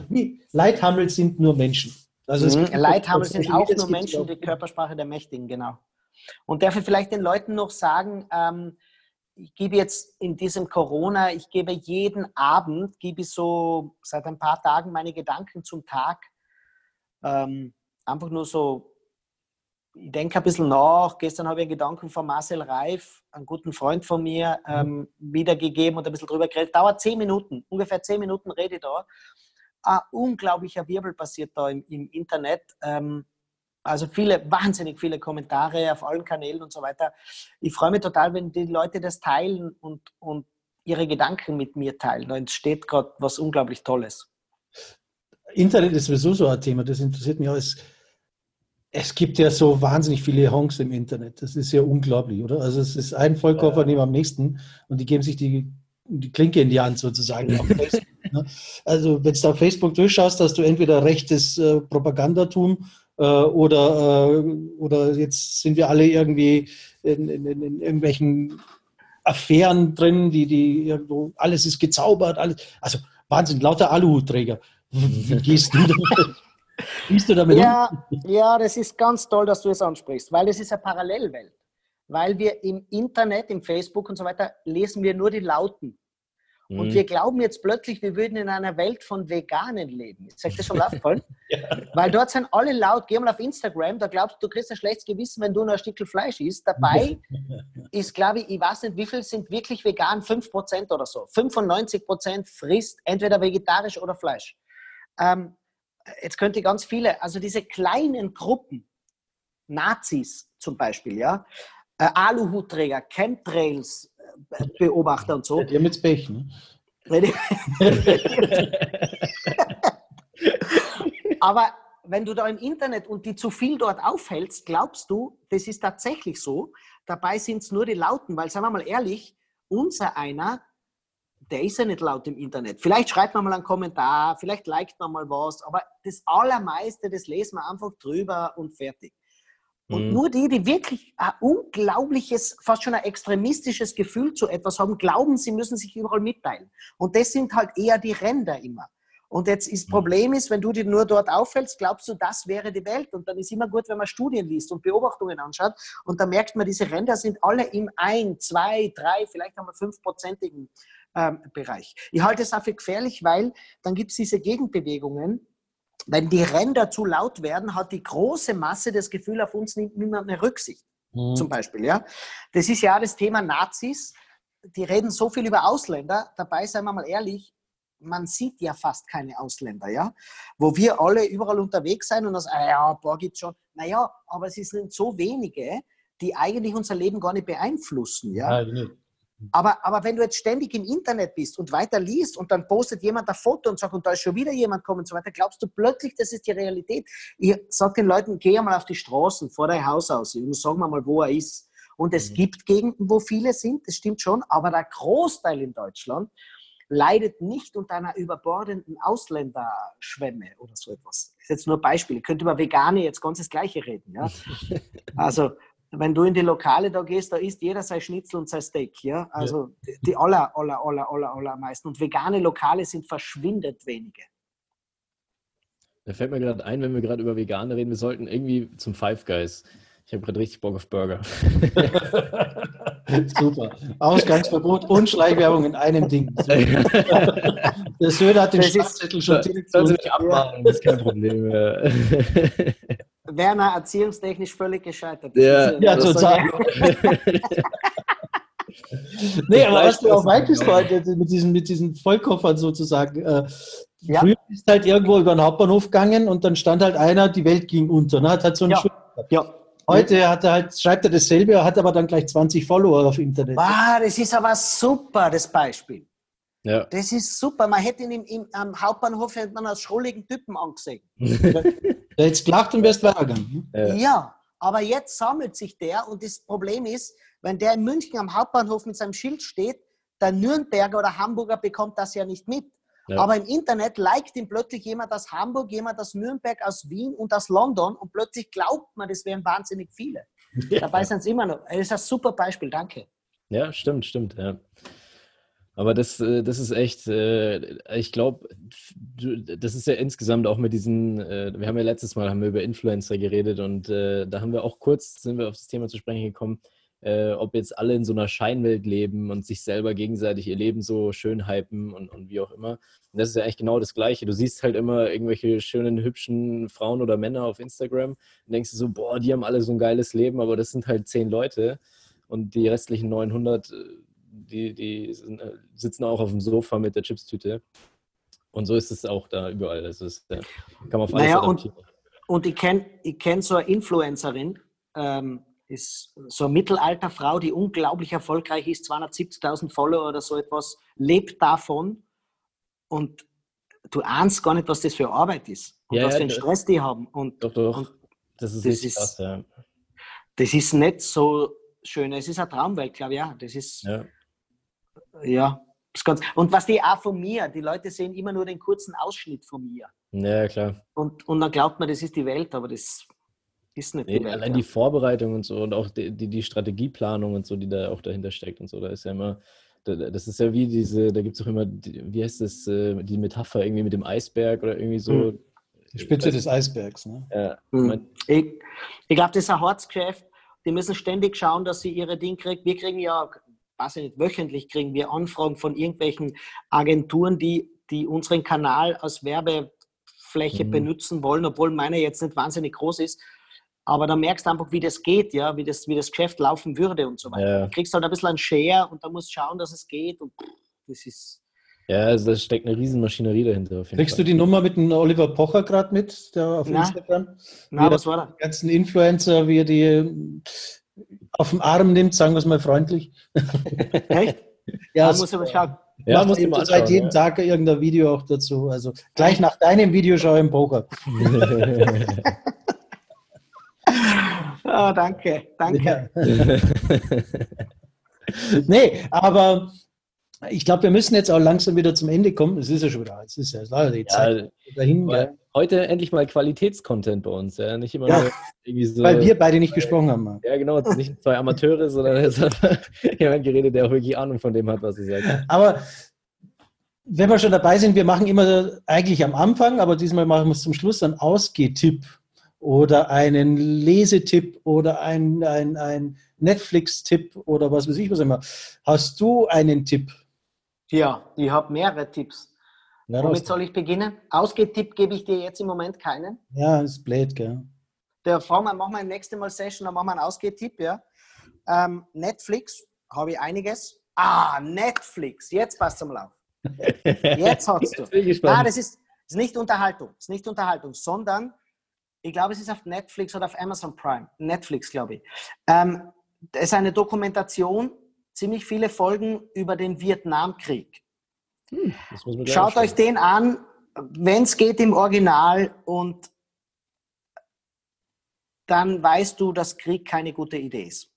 Leithammel sind nur Menschen. Also mhm. Leithammel sind auch nur Menschen, die Körpersprache der Mächtigen, genau. Und darf ich vielleicht den Leuten noch sagen, ähm, ich gebe jetzt in diesem Corona, ich gebe jeden Abend, gebe ich so seit ein paar Tagen meine Gedanken zum Tag. Ähm, einfach nur so, ich denke ein bisschen nach. Gestern habe ich einen Gedanken von Marcel Reif, einem guten Freund von mir, mhm. ähm, wiedergegeben und ein bisschen drüber geredet. Dauert zehn Minuten, ungefähr zehn Minuten rede ich da. Ein unglaublicher Wirbel passiert da im, im Internet. Ähm, also viele, wahnsinnig viele Kommentare auf allen Kanälen und so weiter. Ich freue mich total, wenn die Leute das teilen und, und ihre Gedanken mit mir teilen. Da entsteht gerade was unglaublich Tolles. Internet ist sowieso so ein Thema, das interessiert mich auch. Es, es gibt ja so wahnsinnig viele Honks im Internet. Das ist ja unglaublich, oder? Also es ist ein Vollkoffer ja. neben am nächsten und die geben sich die, die Klinke in die Hand sozusagen. Ne? also wenn du auf Facebook durchschaust, hast du entweder rechtes äh, Propagandatum äh, oder, äh, oder jetzt sind wir alle irgendwie in, in, in irgendwelchen Affären drin, die, die irgendwo, alles ist gezaubert, alles, also Wahnsinn, lauter Aluhutträger. Wie gehst du damit? Gehst du damit ja, um? ja, das ist ganz toll, dass du es ansprichst, weil es ist eine Parallelwelt. Weil wir im Internet, im Facebook und so weiter, lesen wir nur die Lauten. Und mhm. wir glauben jetzt plötzlich, wir würden in einer Welt von Veganen leben. Ist euch das schon aufgefallen? ja. Weil dort sind alle laut, geh mal auf Instagram, da glaubst du, du kriegst ein schlechtes Gewissen, wenn du nur ein Stück Fleisch isst. Dabei ist, glaube ich, ich weiß nicht, wie viel sind wirklich vegan, 5% oder so. 95% frisst entweder vegetarisch oder Fleisch. Ähm, jetzt könnte ganz viele, also diese kleinen Gruppen, Nazis zum Beispiel, ja, äh, Aluhutträger, Chemtrails, Beobachter und so. Die haben jetzt Pech, ne? Aber wenn du da im Internet und die zu viel dort aufhältst, glaubst du, das ist tatsächlich so. Dabei sind es nur die Lauten, weil, sagen wir mal ehrlich, unser einer, der ist ja nicht laut im Internet. Vielleicht schreibt man mal einen Kommentar, vielleicht liked man mal was, aber das Allermeiste, das lesen wir einfach drüber und fertig. Und mhm. nur die, die wirklich ein unglaubliches, fast schon ein extremistisches Gefühl zu etwas haben, glauben, sie müssen sich überall mitteilen. Und das sind halt eher die Ränder immer. Und jetzt ist mhm. Problem ist, wenn du dich nur dort aufhältst, glaubst du, das wäre die Welt. Und dann ist immer gut, wenn man Studien liest und Beobachtungen anschaut. Und da merkt man, diese Ränder sind alle im ein, zwei, drei, vielleicht einmal fünfprozentigen ähm, Bereich. Ich halte es auch für gefährlich, weil dann gibt es diese Gegenbewegungen. Wenn die Ränder zu laut werden, hat die große Masse das Gefühl, auf uns nimmt niemand mehr Rücksicht. Mhm. Zum Beispiel, ja. Das ist ja das Thema Nazis. Die reden so viel über Ausländer. Dabei, seien wir mal ehrlich, man sieht ja fast keine Ausländer, ja, wo wir alle überall unterwegs sein und das, ah ja, ein paar gibt schon. Naja, aber es sind so wenige, die eigentlich unser Leben gar nicht beeinflussen, ja. ja aber, aber wenn du jetzt ständig im Internet bist und weiter liest und dann postet jemand ein Foto und sagt, und da ist schon wieder jemand gekommen und so weiter, glaubst du plötzlich, das ist die Realität. Ich sage den Leuten, geh mal auf die Straßen vor dein Haus aus und sag mal, wo er ist. Und es mhm. gibt Gegenden, wo viele sind, das stimmt schon, aber der Großteil in Deutschland leidet nicht unter einer überbordenden Ausländerschwemme oder so etwas. Das ist jetzt nur ein Beispiel. Ich könnte über Vegane jetzt ganz das Gleiche reden. Ja? Also, wenn du in die Lokale da gehst, da isst jeder sein Schnitzel und sein Steak. Ja? Also, ja. die aller, aller, aller, aller, aller meisten. Und vegane Lokale sind verschwindend wenige. Da fällt mir gerade ein, wenn wir gerade über Vegane reden, wir sollten irgendwie zum Five Guys. Ich habe gerade richtig Bock auf Burger. Super. Ausgangsverbot und Schleichwerbung in einem Ding. Der Söder hat den Stadtzettel schon direkt Sollen Sie mich abmachen, das ist kein Problem mehr. Werner, erziehungstechnisch völlig gescheitert. Ja, ja total. nee, aber was du auch meintest heute mit diesen, mit diesen Vollkoffern sozusagen. Äh, ja. Früher ist halt irgendwo über den Hauptbahnhof gegangen und dann stand halt einer, die Welt ging unter. Ne? Hat halt so einen ja. ja. Heute hat er halt, schreibt er dasselbe, hat aber dann gleich 20 Follower auf Internet. Wow, das ist aber super, das Beispiel. Ja. Das ist super. Man hätte ihn im, im, am Hauptbahnhof hätte man als schrulligen Typen angesehen. der jetzt gelacht und wärst weitergegangen. Ja. ja, aber jetzt sammelt sich der und das Problem ist, wenn der in München am Hauptbahnhof mit seinem Schild steht, der Nürnberger oder Hamburger bekommt das ja nicht mit. Ja. Aber im Internet liked ihn plötzlich jemand aus Hamburg, jemand aus Nürnberg, aus Wien und aus London und plötzlich glaubt man, das wären wahnsinnig viele. Ja. Dabei sind es immer noch. Das ist ein super Beispiel, danke. Ja, stimmt, stimmt. Ja. Aber das, äh, das ist echt, äh, ich glaube, das ist ja insgesamt auch mit diesen, äh, wir haben ja letztes Mal haben wir über Influencer geredet und da haben wir auch kurz, sind wir auf das Thema zu sprechen gekommen, äh, ob jetzt alle in so einer Scheinwelt leben und sich selber gegenseitig ihr Leben so schön hypen und, und wie auch immer. Und das ist ja eigentlich genau das Gleiche. Du siehst halt immer irgendwelche schönen, hübschen Frauen oder Männer auf Instagram und denkst so, boah, die haben alle so ein geiles Leben, aber das sind halt zehn Leute und die restlichen 900, äh, die, die sind, äh, sitzen auch auf dem Sofa mit der Chipstüte. Und so ist es auch da überall. Das ist, kann man auf alles naja, und, und ich kenne ich kenn so eine Influencerin, ähm, ist so eine Mittelalterfrau, die unglaublich erfolgreich ist, 270.000 Follower oder so etwas, lebt davon und du ahnst gar nicht, was das für Arbeit ist und ja, was ja, für einen Stress die haben. Und, doch, doch. Und das ist, das ist, krass, ja. das ist nicht so schön. Es ist eine Traumwelt, glaube ich, ja. Das ist, ja. ja ganz, und was die auch von mir, die Leute sehen immer nur den kurzen Ausschnitt von mir. Ja, klar. Und, und dann glaubt man, das ist die Welt, aber das ist nicht nee, Welt, Allein ja. die Vorbereitung und so und auch die, die, die, Strategieplanung und so, die da auch dahinter steckt und so, da ist ja immer, das ist ja wie diese, da gibt es auch immer, wie heißt das, äh, die Metapher irgendwie mit dem Eisberg oder irgendwie so. Hm. Die Spitze des Eisbergs, ne? Ja. Hm. Ich, ich glaube, das ist ein Harzgeschäft. Die müssen ständig schauen, dass sie ihre Dinge kriegen. Wir kriegen ja, weiß ich nicht, wöchentlich kriegen wir Anfragen von irgendwelchen Agenturen, die, die unseren Kanal als Werbefläche mhm. benutzen wollen, obwohl meine jetzt nicht wahnsinnig groß ist. Aber dann merkst du einfach, wie das geht, ja, wie das, wie das Geschäft laufen würde und so weiter. Ja. Du kriegst halt ein bisschen einen Share und dann musst du schauen, dass es geht und das ist. Ja, also da steckt eine Riesenmaschinerie dahinter. Kriegst Fall. du die Nummer mit dem Oliver Pocher gerade mit, der auf Na? Instagram? Na, was war da? Die ganzen Influencer, wie er die äh, auf den Arm nimmt, sagen wir es mal freundlich. Echt? ja, da muss aber schauen. Ja, muss immer seit jedem ja. Tag irgendein Video auch dazu. Also gleich nach deinem Video schau ich im Poker. Oh, danke, danke. Ja. nee, aber Ich glaube, wir müssen jetzt auch langsam wieder zum Ende kommen. Es ist ja schon wieder, es ist ja leider die Zeit dahin. Weil heute endlich mal Qualitätscontent bei uns, ja. Nicht immer Ja. nur irgendwie so. Weil wir beide nicht gesprochen haben. Mann. ja, genau, nicht zwei Amateure, sondern es hat jemand geredet, der auch wirklich Ahnung von dem hat, was er sagt. Aber wenn wir schon dabei sind, wir machen immer eigentlich am Anfang, aber diesmal machen wir es zum Schluss einen Ausgehtipp oder einen Lesetipp oder ein, ein, ein Netflix-Tipp oder was weiß ich was immer. Hast du einen Tipp? Ja, ich habe mehrere Tipps. Ja, Womit soll ich beginnen? Ausgetipp gebe ich dir jetzt im Moment keinen. ja ist blöd, gell? Der wir, machen wir nächste Mal Session, dann machen wir einen Ausgehtipp, ja. Ähm, Netflix, habe ich einiges. Ah, Netflix, jetzt passt zum Lauf. Jetzt hast du. Jetzt. Nein, das ist, ist nicht Unterhaltung. Das ist nicht Unterhaltung, sondern ich glaube, es ist auf Netflix oder auf Amazon Prime. Netflix, glaube ich. Ähm, es ist eine Dokumentation, ziemlich viele Folgen über den Vietnamkrieg. Gleich Schaut euch den an, wenn es geht im Original und dann weißt du, dass Krieg keine gute Idee ist.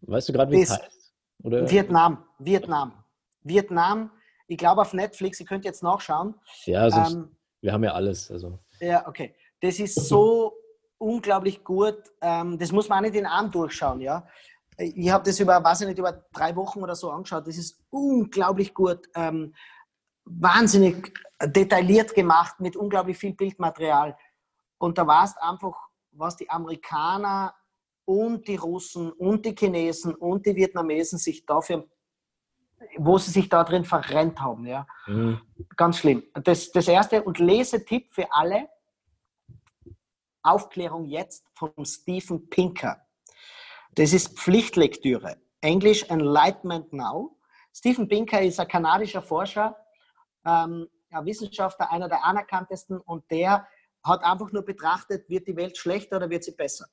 Weißt du gerade, wie es heißt? Oder? Vietnam, Vietnam, Vietnam. Ich glaube auf Netflix, ihr könnt jetzt nachschauen. Ja, sonst, Ähm, wir haben ja alles. Also. Ja, okay. Das ist so unglaublich gut. Ähm, das muss man auch nicht in einem durchschauen, ja. Ich habe das über, weiß ich nicht, über drei Wochen oder so angeschaut. Das ist unglaublich gut. Ähm, wahnsinnig detailliert gemacht mit unglaublich viel Bildmaterial. Und da warst einfach, was die Amerikaner und die Russen und die Chinesen und die Vietnamesen sich dafür, wo sie sich da drin verrennt haben, ja. Mhm. Ganz schlimm. Das, das erste und Lesetipp für alle: Aufklärung jetzt von Stephen Pinker. Das ist Pflichtlektüre. Englisch Enlightenment Now. Stephen Pinker ist ein kanadischer Forscher, ähm, ein Wissenschaftler, einer der anerkanntesten, und der hat einfach nur betrachtet, wird die Welt schlechter oder wird sie besser?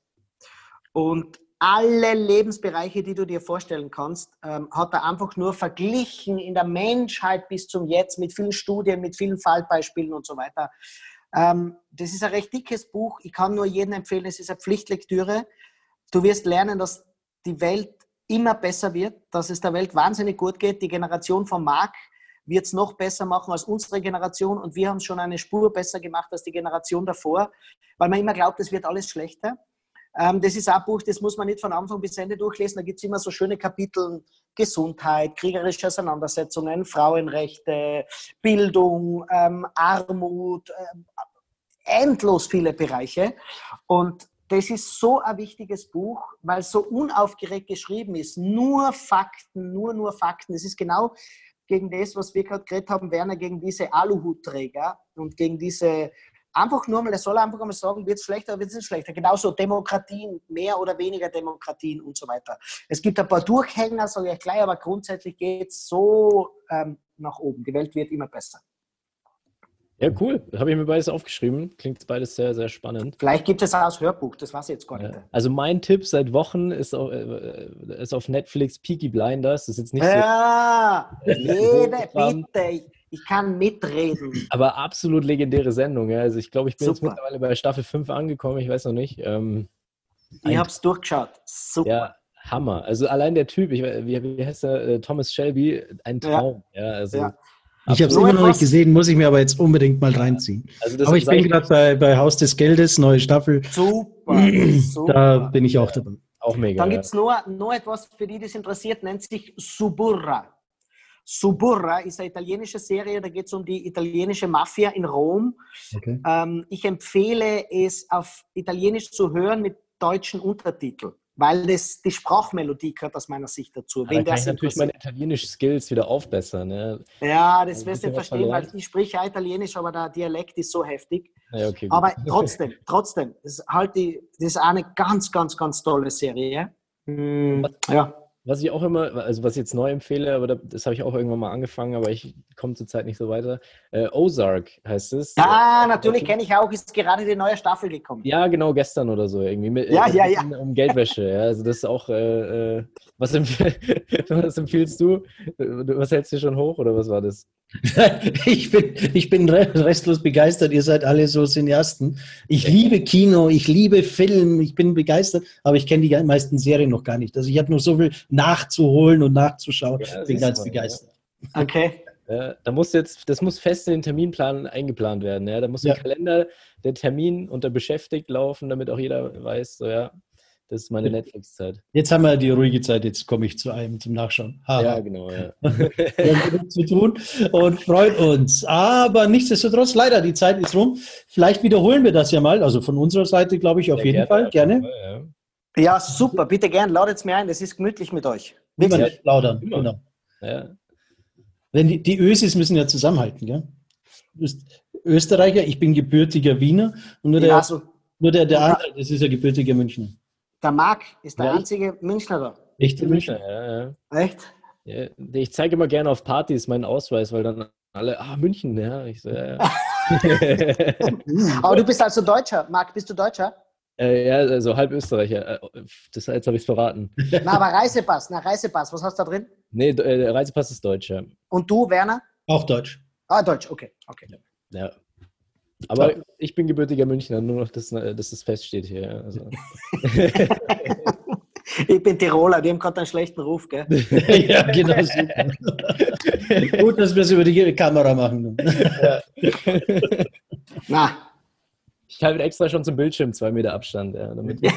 Und alle Lebensbereiche, die du dir vorstellen kannst, ähm, hat er einfach nur verglichen in der Menschheit bis zum Jetzt mit vielen Studien, mit vielen Fallbeispielen und so weiter. Ähm, das ist ein recht dickes Buch. Ich kann nur jedem empfehlen, es ist eine Pflichtlektüre. Du wirst lernen, dass die Welt immer besser wird, dass es der Welt wahnsinnig gut geht. Die Generation von Mark wird es noch besser machen als unsere Generation und wir haben schon eine Spur besser gemacht als die Generation davor, weil man immer glaubt, es wird alles schlechter. Ähm, das ist ein Buch, das muss man nicht von Anfang bis Ende durchlesen. Da gibt es immer so schöne Kapitel Gesundheit, kriegerische Auseinandersetzungen, Frauenrechte, Bildung, ähm, Armut, endlos viele Bereiche. Und das ist so ein wichtiges Buch, weil es so unaufgeregt geschrieben ist. Nur Fakten, nur, nur Fakten. Es ist genau gegen das, was wir gerade geredet haben, Werner, gegen diese Aluhutträger und gegen diese, einfach nur mal, er soll einfach einmal sagen, wird es schlechter wird es schlechter. Genauso Demokratien, mehr oder weniger Demokratien und so weiter. Es gibt ein paar Durchhänger, sage ich gleich, aber grundsätzlich geht es so ähm, nach oben. Die Welt wird immer besser. Ja, cool. Habe ich mir beides aufgeschrieben. Klingt beides sehr, sehr spannend. Vielleicht gibt es auch als Hörbuch, das weiß ich jetzt gar nicht. Ja. Also mein Tipp seit Wochen ist auf, äh, ist auf Netflix Peaky Blinders. Das ist jetzt nicht so, Ja, jede, bitte, ich, ich kann mitreden. aber absolut legendäre Sendung. Ja. Also ich glaube, ich bin jetzt Super. mittlerweile bei Staffel 5 angekommen. Ich weiß noch nicht. Ähm, Ich habe es durchgeschaut. Super. ja, Hammer. Also allein der Typ, ich, wie, wie heißt er? Äh, Thomas Shelby, ein. Traum. Ja, also, Ja. Ich habe es immer noch nicht gesehen, muss ich mir aber jetzt unbedingt mal reinziehen. also das Aber ich bin gerade bei, bei Haus des Geldes, neue Staffel. Super. super. Da bin ich auch dabei. auch mega. Dann gibt es noch, noch etwas, für die das interessiert, nennt sich Suburra. Suburra ist eine italienische Serie, da geht es um die italienische Mafia in Rom. Okay. Ähm, ich empfehle es auf Italienisch zu hören mit deutschen Untertiteln, weil das die Sprachmelodie gehört aus meiner Sicht dazu. Aber da Wen kann das ich natürlich meine italienischen Skills wieder aufbessern. Ja, Ja, das Ein wirst du verstehen, weil ich spreche ja Italienisch, aber der Dialekt ist so heftig. ja okay, gut. Aber trotzdem, trotzdem, das ist, halt die, das ist eine ganz, ganz, ganz tolle Serie. Hm, ja. Was ich auch immer, also was ich jetzt neu empfehle, aber da- das habe ich auch irgendwann mal angefangen, aber ich komme zurzeit nicht so weiter. Äh, Ozark heißt es. Ja, natürlich kenne ich auch, ist gerade die neue Staffel gekommen. Ja, genau, gestern oder so irgendwie. Mit, Ja, äh, ja, ja. Um Geldwäsche. Ja, also das ist auch, äh, äh, was, empf was empfiehlst du? Du- Was hältst du schon hoch oder was war das? Ich bin, ich bin re- restlos begeistert. Ihr seid alle so Cineasten. Ich liebe Kino, ich liebe Film, ich bin begeistert, aber ich kenne die meisten Serien noch gar nicht. Also ich habe noch so viel nachzuholen und nachzuschauen. Ja, bin siehst ganz mal, begeistert. Okay. Ja, da muss jetzt, das muss fest in den Terminplan eingeplant werden. Ja? Da muss Ja. im Kalender der Termin unter beschäftigt laufen, damit auch jeder weiß, so ja, das ist meine Netflix-Zeit. Jetzt haben wir die ruhige Zeit, jetzt komme ich zu einem zum Nachschauen. Haha. Ja, genau, ja. Wir haben genug zu tun und freuen uns. Aber nichtsdestotrotz, leider, die Zeit ist rum. Vielleicht wiederholen wir das ja mal. Also von unserer Seite, glaube ich, auf Sehr jeden Fall. Gerne. Ja. Ja, super. Bitte gern, ladet mir ein. Das ist gemütlich mit euch. Wirklich. plaudern. Immer. Genau. Ja. Wenn die, die Ösis müssen ja zusammenhalten, gell? Du bist Österreicher, ich bin gebürtiger Wiener und nur Ja, der, also, nur der, der andere, das ist ja gebürtiger Münchner. der Marc ist der Ja. einzige Münchner da. Echte Münchner, Münchner. ja, ja. Echt? ja. Ich zeige immer gerne auf Partys meinen Ausweis, weil dann alle, ah, München, ja. Ich so, ja, ja. Aber du bist also Deutscher. Marc, bist du Deutscher? Äh, ja, also halb Österreicher. Äh, Das, jetzt habe ich es verraten. Na, aber Reisepass. Na, Reisepass. Was hast du da drin? Nee, äh, der Reisepass ist Deutscher. Und du, Werner? Auch Deutsch. Ah, Deutsch. Okay. okay. Ja. Aber ich bin gebürtiger Münchner, nur noch, dass, äh, dass das feststeht hier. ja. Also. Ich bin Tiroler. Die haben gerade einen schlechten Ruf, gell? ja, genau. Super. Gut, dass wir es über die Kamera machen. Na, halte extra schon zum Bildschirm zwei Meter Abstand. Ja, damit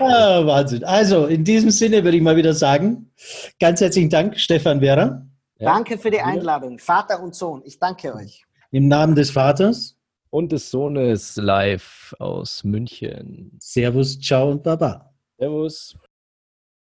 Ah, Wahnsinn. Also, in diesem Sinne würde ich mal wieder sagen, ganz herzlichen Dank, Stefan Werner, Ja. danke für die Einladung. Vater und Sohn. Ich danke euch. im Namen des Vaters. Und des Sohnes live aus München. Servus, ciao und baba. Servus.